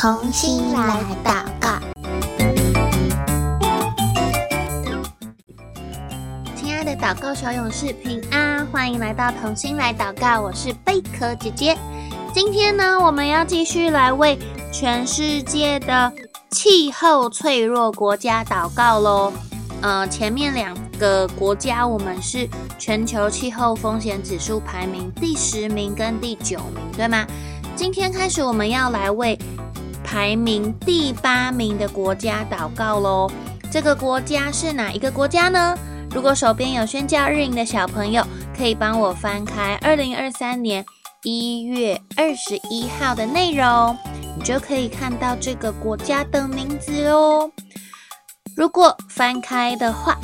同心来祷告，亲爱的祷告小勇士平安，欢迎来到同心来祷告，我是贝壳姐姐。今天呢，我们要继续来为全世界的气候脆弱国家祷告喽。呃，前面两个国家，我们是全球气候风险指数排名第十名跟第九名，对吗？今天开始，我们要来为排名第八名的国家祷告喽。这个国家是哪一个国家呢？如果手边有宣教日营的小朋友，可以帮我翻开二零二三年一月二十一号的内容，你就可以看到这个国家的名字哦。如果翻开的话，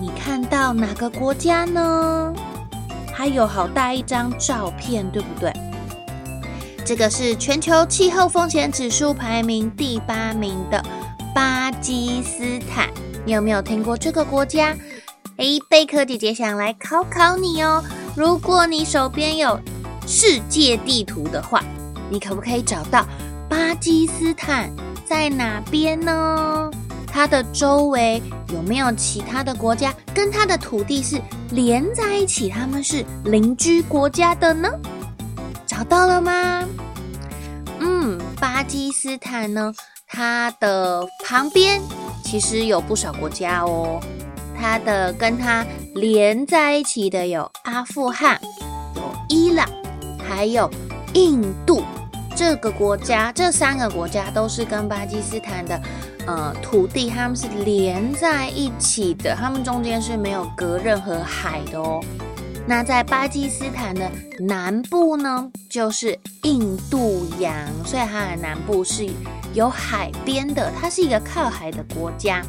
你看到哪个国家呢？还有好大一张照片，对不对？这个是全球气候风险指数排名第八名的巴基斯坦，你有没有听过这个国家？哎，贝壳姐姐想来考考你哦。如果你手边有世界地图的话，你可不可以找到巴基斯坦在哪边呢？它的周围有没有其他的国家跟它的土地是连在一起？他们是邻居国家的呢？找到了吗？嗯，巴基斯坦呢，它的旁边其实有不少国家哦。它的跟它连在一起的有阿富汗、有伊朗，还有印度。这个国家，这三个国家都是跟巴基斯坦的呃土地，他们是连在一起的，他们中间是没有隔任何海的哦。那在巴基斯坦的南部呢，就是印度洋，所以它的南部是有海边的，它是一个靠海的国家。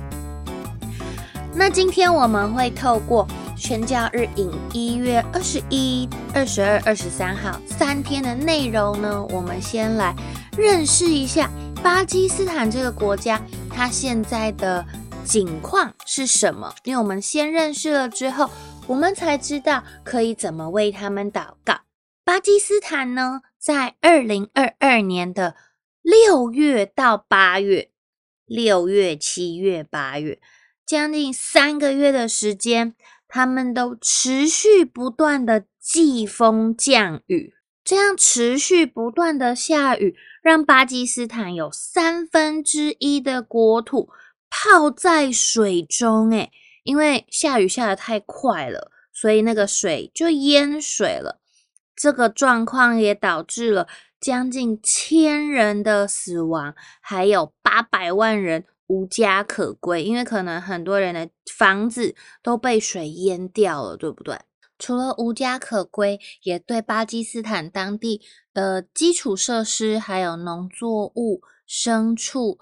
那今天我们会透过宣教日影一月二十一、二十二、二十三号三天的内容呢，我们先来认识一下巴基斯坦这个国家，它现在的景况是什么？因为我们先认识了之后。我们才知道可以怎么为他们祷告。巴基斯坦呢，在二零二二年的六月到八月，六月、七月、八月，将近三个月的时间，他们都持续不断的季风降雨，这样持续不断的下雨，让巴基斯坦有三分之一的国土泡在水中，诶因为下雨下得太快了，所以那个水就淹水了。这个状况也导致了将近千人的死亡，还有八百万人无家可归。因为可能很多人的房子都被水淹掉了，对不对？除了无家可归，也对巴基斯坦当地的基础设施，还有农作物、牲畜。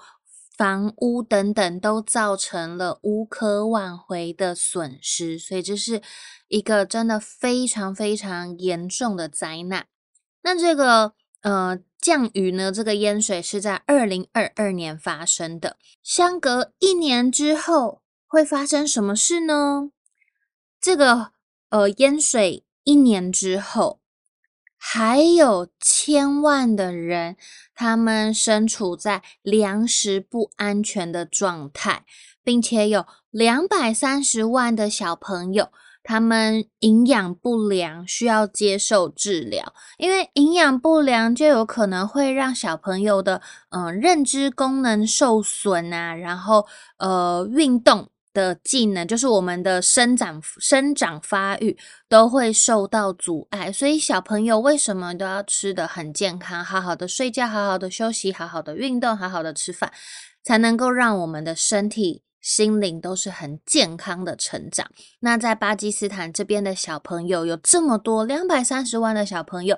房屋等等都造成了无可挽回的损失，所以这是一个真的非常非常严重的灾难。那这个呃降雨呢，这个淹水是在二零二二年发生的，相隔一年之后会发生什么事呢？这个呃淹水一年之后。还有千万的人，他们身处在粮食不安全的状态，并且有两百三十万的小朋友，他们营养不良，需要接受治疗。因为营养不良，就有可能会让小朋友的嗯、认知功能受损啊，然后呃运动。的技能就是我们的生长、生长发育都会受到阻碍，所以小朋友为什么都要吃得很健康，好好的睡觉，好好的休息，好好的运动，好好的吃饭，才能够让我们的身体、心灵都是很健康的成长。那在巴基斯坦这边的小朋友有这么多，两百三十万的小朋友，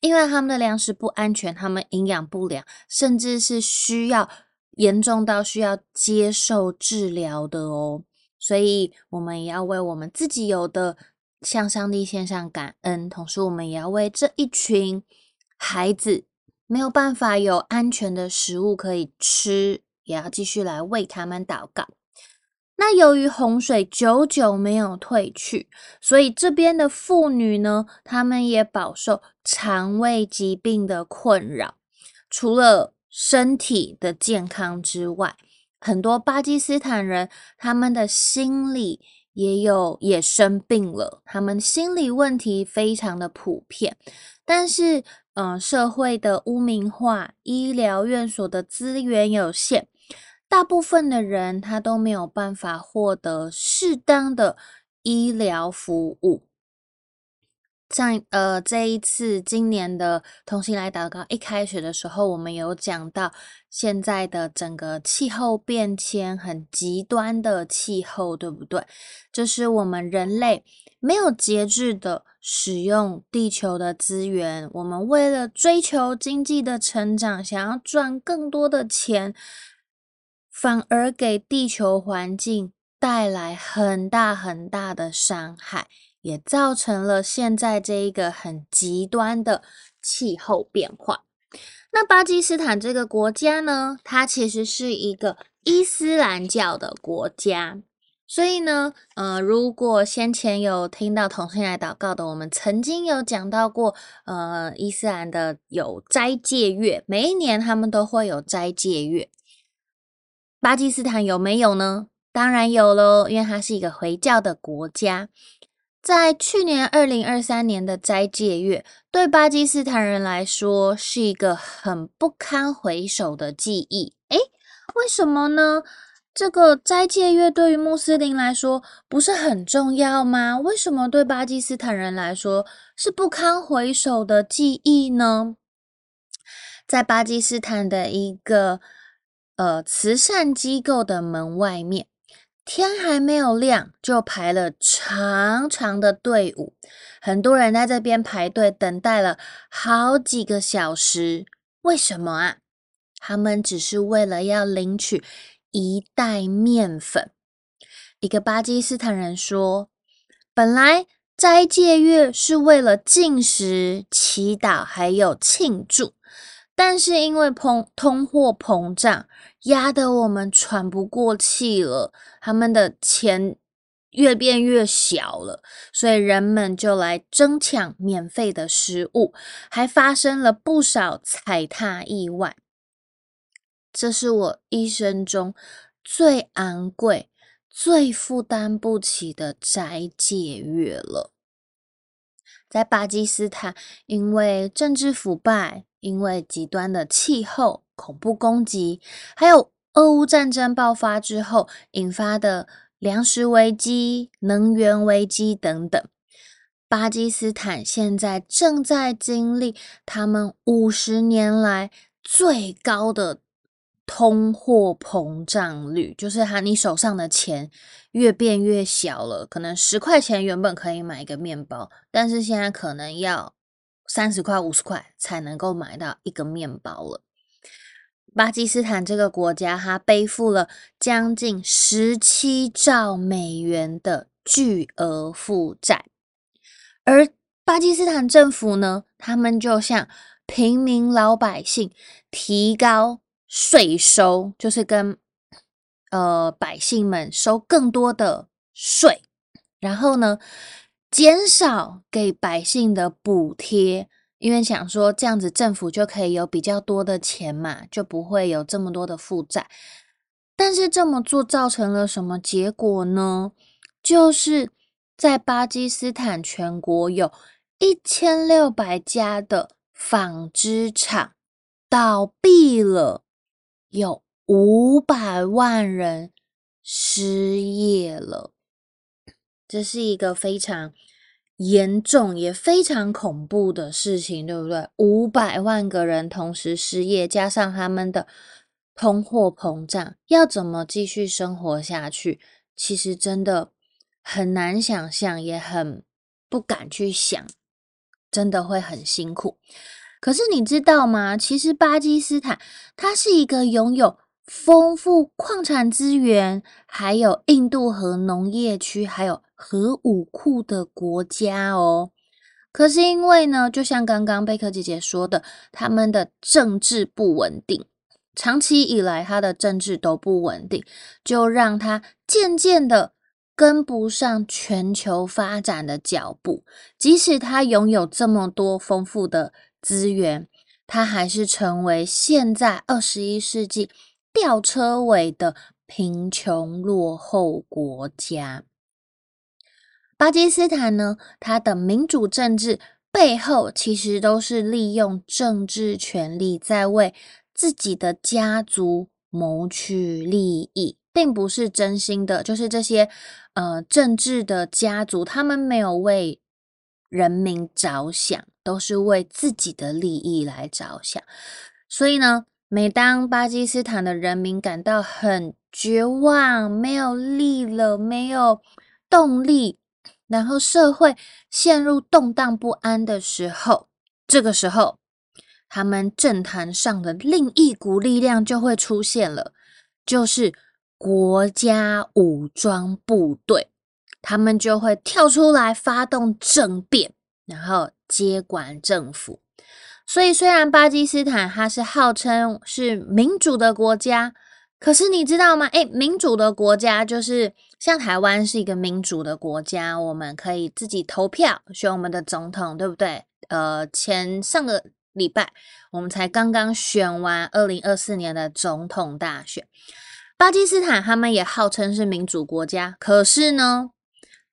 因为他们的粮食不安全，他们营养不良，甚至是需要。严重到需要接受治疗的哦，所以我们也要为我们自己有的向上帝献上感恩，同时我们也要为这一群孩子没有办法有安全的食物可以吃，也要继续来为他们祷告。那由于洪水久久没有退去，所以这边的妇女呢，她们也饱受肠胃疾病的困扰，除了身体的健康之外，很多巴基斯坦人他们的心理也有也生病了，他们心理问题非常的普遍。但是，嗯、社会的污名化，医疗院所的资源有限，大部分的人他都没有办法获得适当的医疗服务。像呃，这一次今年的同心来祷告一开始的时候，我们有讲到现在的整个气候变迁很极端的气候，对不对？就是我们人类没有节制的使用地球的资源，我们为了追求经济的成长，想要赚更多的钱，反而给地球环境带来很大很大的伤害。也造成了现在这一个很极端的气候变化。那巴基斯坦这个国家呢，它其实是一个伊斯兰教的国家。所以呢，呃，如果先前有听到同心来祷告的，我们曾经有讲到过，呃，伊斯兰的有斋戒月，每一年他们都会有斋戒月。巴基斯坦有没有呢？当然有喽，因为它是一个回教的国家。在去年二零二三年的斋戒月，对巴基斯坦人来说是一个很不堪回首的记忆。诶，为什么呢？这个斋戒月对于穆斯林来说不是很重要吗？为什么对巴基斯坦人来说是不堪回首的记忆呢？在巴基斯坦的一个呃慈善机构的门外面。天还没有亮，就排了长长的队伍，很多人在这边排队等待了好几个小时。为什么啊？他们只是为了要领取一袋面粉。一个巴基斯坦人说：“本来斋戒月是为了进食、祈祷还有庆祝，但是因为通通货膨胀。”压得我们喘不过气了，他们的钱越变越小了，所以人们就来争抢免费的食物，还发生了不少踩踏意外。这是我一生中最昂贵、最负担不起的斋戒月了。在巴基斯坦，因为政治腐败，因为极端的气候。恐怖攻击，还有俄乌战争爆发之后引发的粮食危机、能源危机等等，巴基斯坦现在正在经历他们五十年来最高的通货膨胀率，就是哈你手上的钱越变越小了，可能十块钱原本可以买一个面包，但是现在可能要三十块、五十块才能够买到一个面包了。巴基斯坦这个国家，它背负了将近十七兆美元的巨额负债，而巴基斯坦政府呢，他们就向平民老百姓提高税收，就是跟呃百姓们收更多的税，然后呢，减少给百姓的补贴。因为想说这样子政府就可以有比较多的钱嘛，就不会有这么多的负债。但是这么做造成了什么结果呢？就是在巴基斯坦全国有一千六百家的纺织厂倒闭了，有五百万人失业了。这是一个非常。严重也非常恐怖的事情，对不对？五百万个人同时失业，加上他们的通货膨胀，要怎么继续生活下去？其实真的很难想象，也很不敢去想，真的会很辛苦。可是你知道吗？其实巴基斯坦它是一个拥有丰富矿产资源，还有印度河农业区，还有核武库的国家哦。可是因为呢，就像刚刚贝克姐姐说的，他们的政治不稳定，长期以来他的政治都不稳定，就让他渐渐的跟不上全球发展的脚步。即使他拥有这么多丰富的资源。它还是成为现在二十一世纪吊车尾的贫穷落后国家。巴基斯坦呢，它的民主政治背后其实都是利用政治权力在为自己的家族谋取利益，并不是真心的。就是这些呃政治的家族，他们没有为人民着想，都是为自己的利益来着想。所以呢，每当巴基斯坦的人民感到很绝望、没有力了、没有动力，然后社会陷入动荡不安的时候，这个时候，他们政坛上的另一股力量就会出现了，就是国家武装部队，他们就会跳出来发动政变，然后接管政府。所以，虽然巴基斯坦它是号称是民主的国家，可是你知道吗？诶，民主的国家就是像台湾是一个民主的国家，我们可以自己投票选我们的总统，对不对？呃，前上个。礼拜，我们才刚刚选完二零二四年的总统大选。巴基斯坦他们也号称是民主国家，可是呢，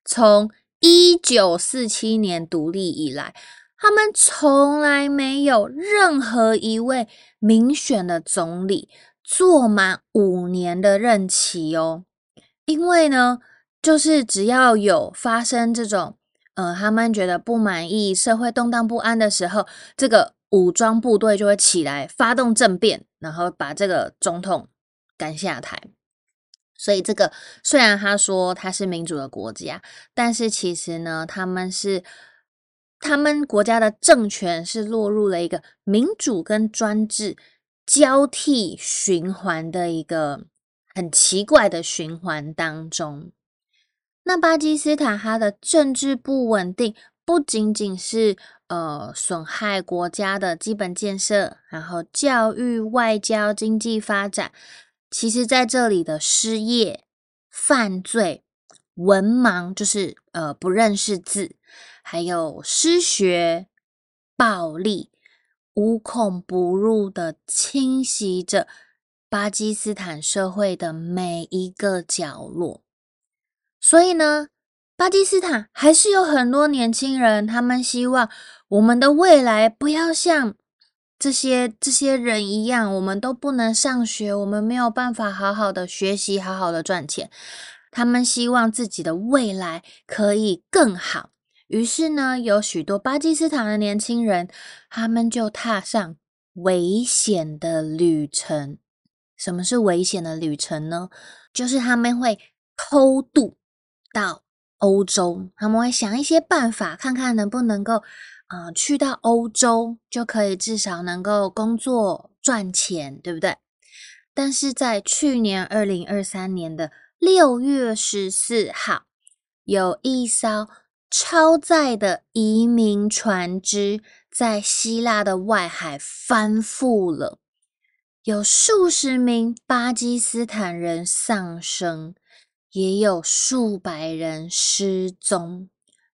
从一九四七年独立以来，他们从来没有任何一位民选的总理做满五年的任期哦。因为呢，就是只要有发生这种，呃，他们觉得不满意、社会动荡不安的时候，这个。武装部队就会起来发动政变，然后把这个总统赶下台。所以，这个虽然他说他是民主的国家，但是其实呢，他们是他们国家的政权是落入了一个民主跟专制交替循环的一个很奇怪的循环当中。那巴基斯坦它的政治不稳定，不仅仅是。呃，损害国家的基本建设，然后教育、外交、经济发展，其实在这里的失业、犯罪、文盲，就是呃不认识字，还有失学、暴力，无孔不入的侵袭着巴基斯坦社会的每一个角落。所以呢，巴基斯坦还是有很多年轻人，他们希望。我们的未来不要像这些这些人一样，我们都不能上学，我们没有办法好好的学习，好好的赚钱。他们希望自己的未来可以更好，于是呢，有许多巴基斯坦的年轻人，他们就踏上危险的旅程。什么是危险的旅程呢？就是他们会偷渡到欧洲，他们会想一些办法，看看能不能够。呃，去到欧洲就可以至少能够工作赚钱，对不对？但是在去年二零二三年的六月十四号，有一艘超载的移民船只在希腊的外海翻覆了，有数十名巴基斯坦人丧生，也有数百人失踪。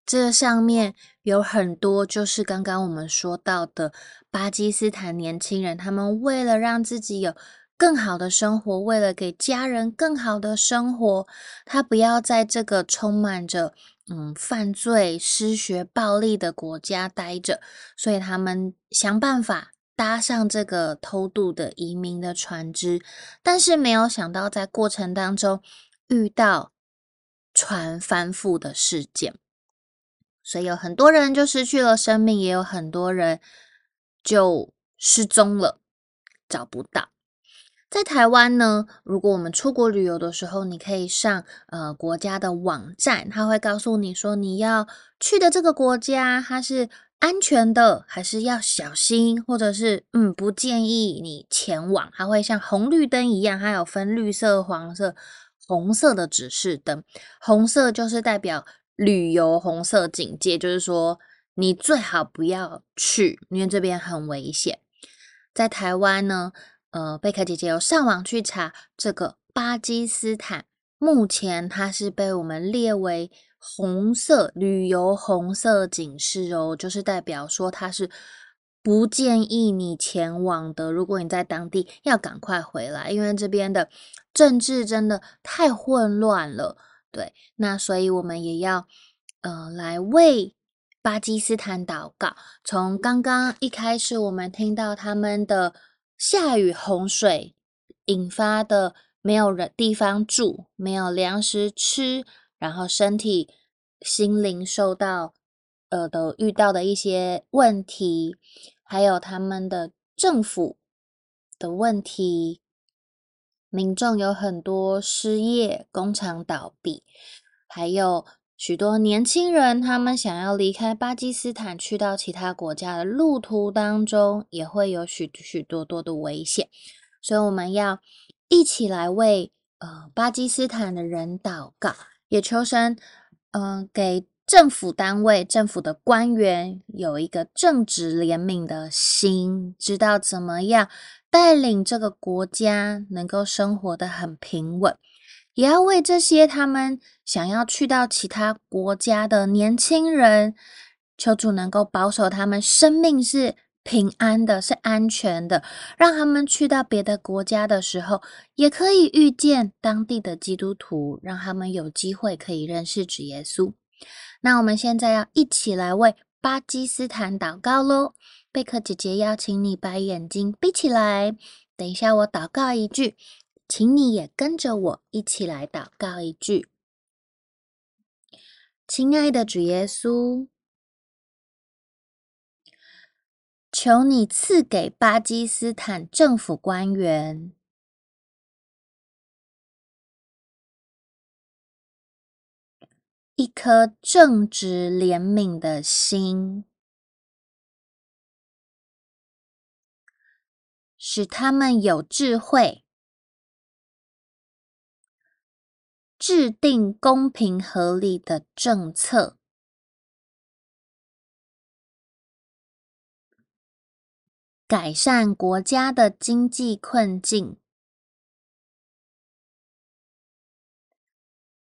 这上面有很多，就是刚刚我们说到的巴基斯坦年轻人，他们为了让自己有更好的生活，为了给家人更好的生活，他不要在这个充满着嗯犯罪、失学、暴力的国家待着，所以他们想办法搭上这个偷渡的移民的船只，但是没有想到在过程当中遇到船翻覆的事件。所以有很多人就失去了生命，也有很多人就失踪了，找不到。在台湾呢，如果我们出国旅游的时候，你可以上呃国家的网站，他会告诉你说你要去的这个国家它是安全的，还是要小心，或者是嗯不建议你前往。它会像红绿灯一样，它有分绿色、黄色、红色的指示灯。红色就是代表。旅游红色警戒，就是说你最好不要去，因为这边很危险。在台湾呢，呃，贝克姐姐有上网去查，这个巴基斯坦目前它是被我们列为红色旅游红色警示哦，就是代表说它是不建议你前往的。如果你在当地，要赶快回来，因为这边的政治真的太混乱了。对，那所以我们也要呃来为巴基斯坦祷告。从刚刚一开始，我们听到他们的下雨洪水引发的没有人地方住，没有粮食吃，然后身体、心灵受到呃的遇到的一些问题。还有他们的政府的问题，民众有很多失业，工厂倒闭，还有许多年轻人，他们想要离开巴基斯坦去到其他国家的路途当中，也会有许许多多的危险，所以我们要一起来为呃巴基斯坦的人祷告，也求神嗯、给。政府单位、政府的官员有一个正直怜悯的心，知道怎么样带领这个国家能够生活得很平稳，也要为这些他们想要去到其他国家的年轻人，求主能够保守他们生命是平安的、是安全的，让他们去到别的国家的时候，也可以遇见当地的基督徒，让他们有机会可以认识主耶稣。那我们现在要一起来为巴基斯坦祷告喽。贝克姐姐邀请你把眼睛闭起来，等一下我祷告一句，请你也跟着我一起来祷告一句。亲爱的主耶稣，求你赐给巴基斯坦政府官员。一颗正直怜悯的心，使他们有智慧，制定公平合理的政策，改善国家的经济困境。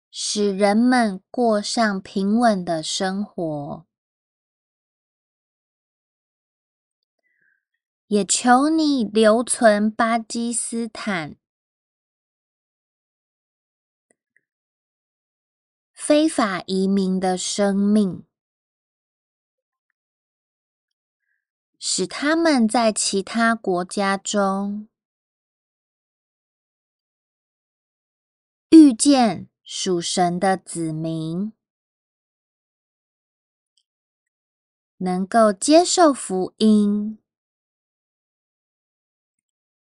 使人们过上平稳的生活，也求你留存巴基斯坦非法移民的生命，使他们在其他国家中遇见。属神的子民能够接受福音，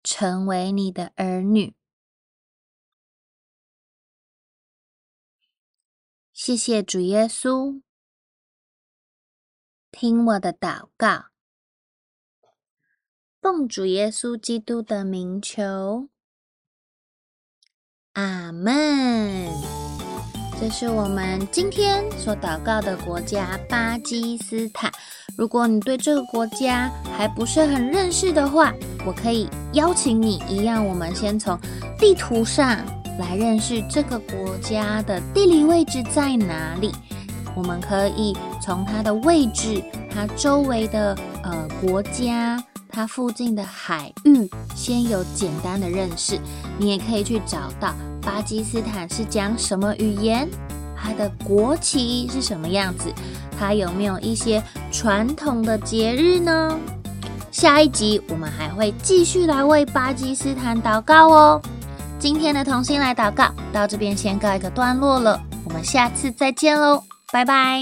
成为你的儿女。谢谢主耶稣，听我的祷告，奉主耶稣基督的名求。阿门。这是我们今天所祷告的国家巴基斯坦。如果你对这个国家还不是很认识的话，我可以邀请你一样，我们先从地图上来认识这个国家的地理位置在哪里。我们可以从它的位置、它周围的呃国家。它附近的海域，先有简单的认识。你也可以去找到巴基斯坦是讲什么语言，它的国旗是什么样子，它有没有一些传统的节日呢？下一集我们还会继续来为巴基斯坦祷告哦。今天的同心来祷告到这边先告一个段落了，我们下次再见喽，拜拜。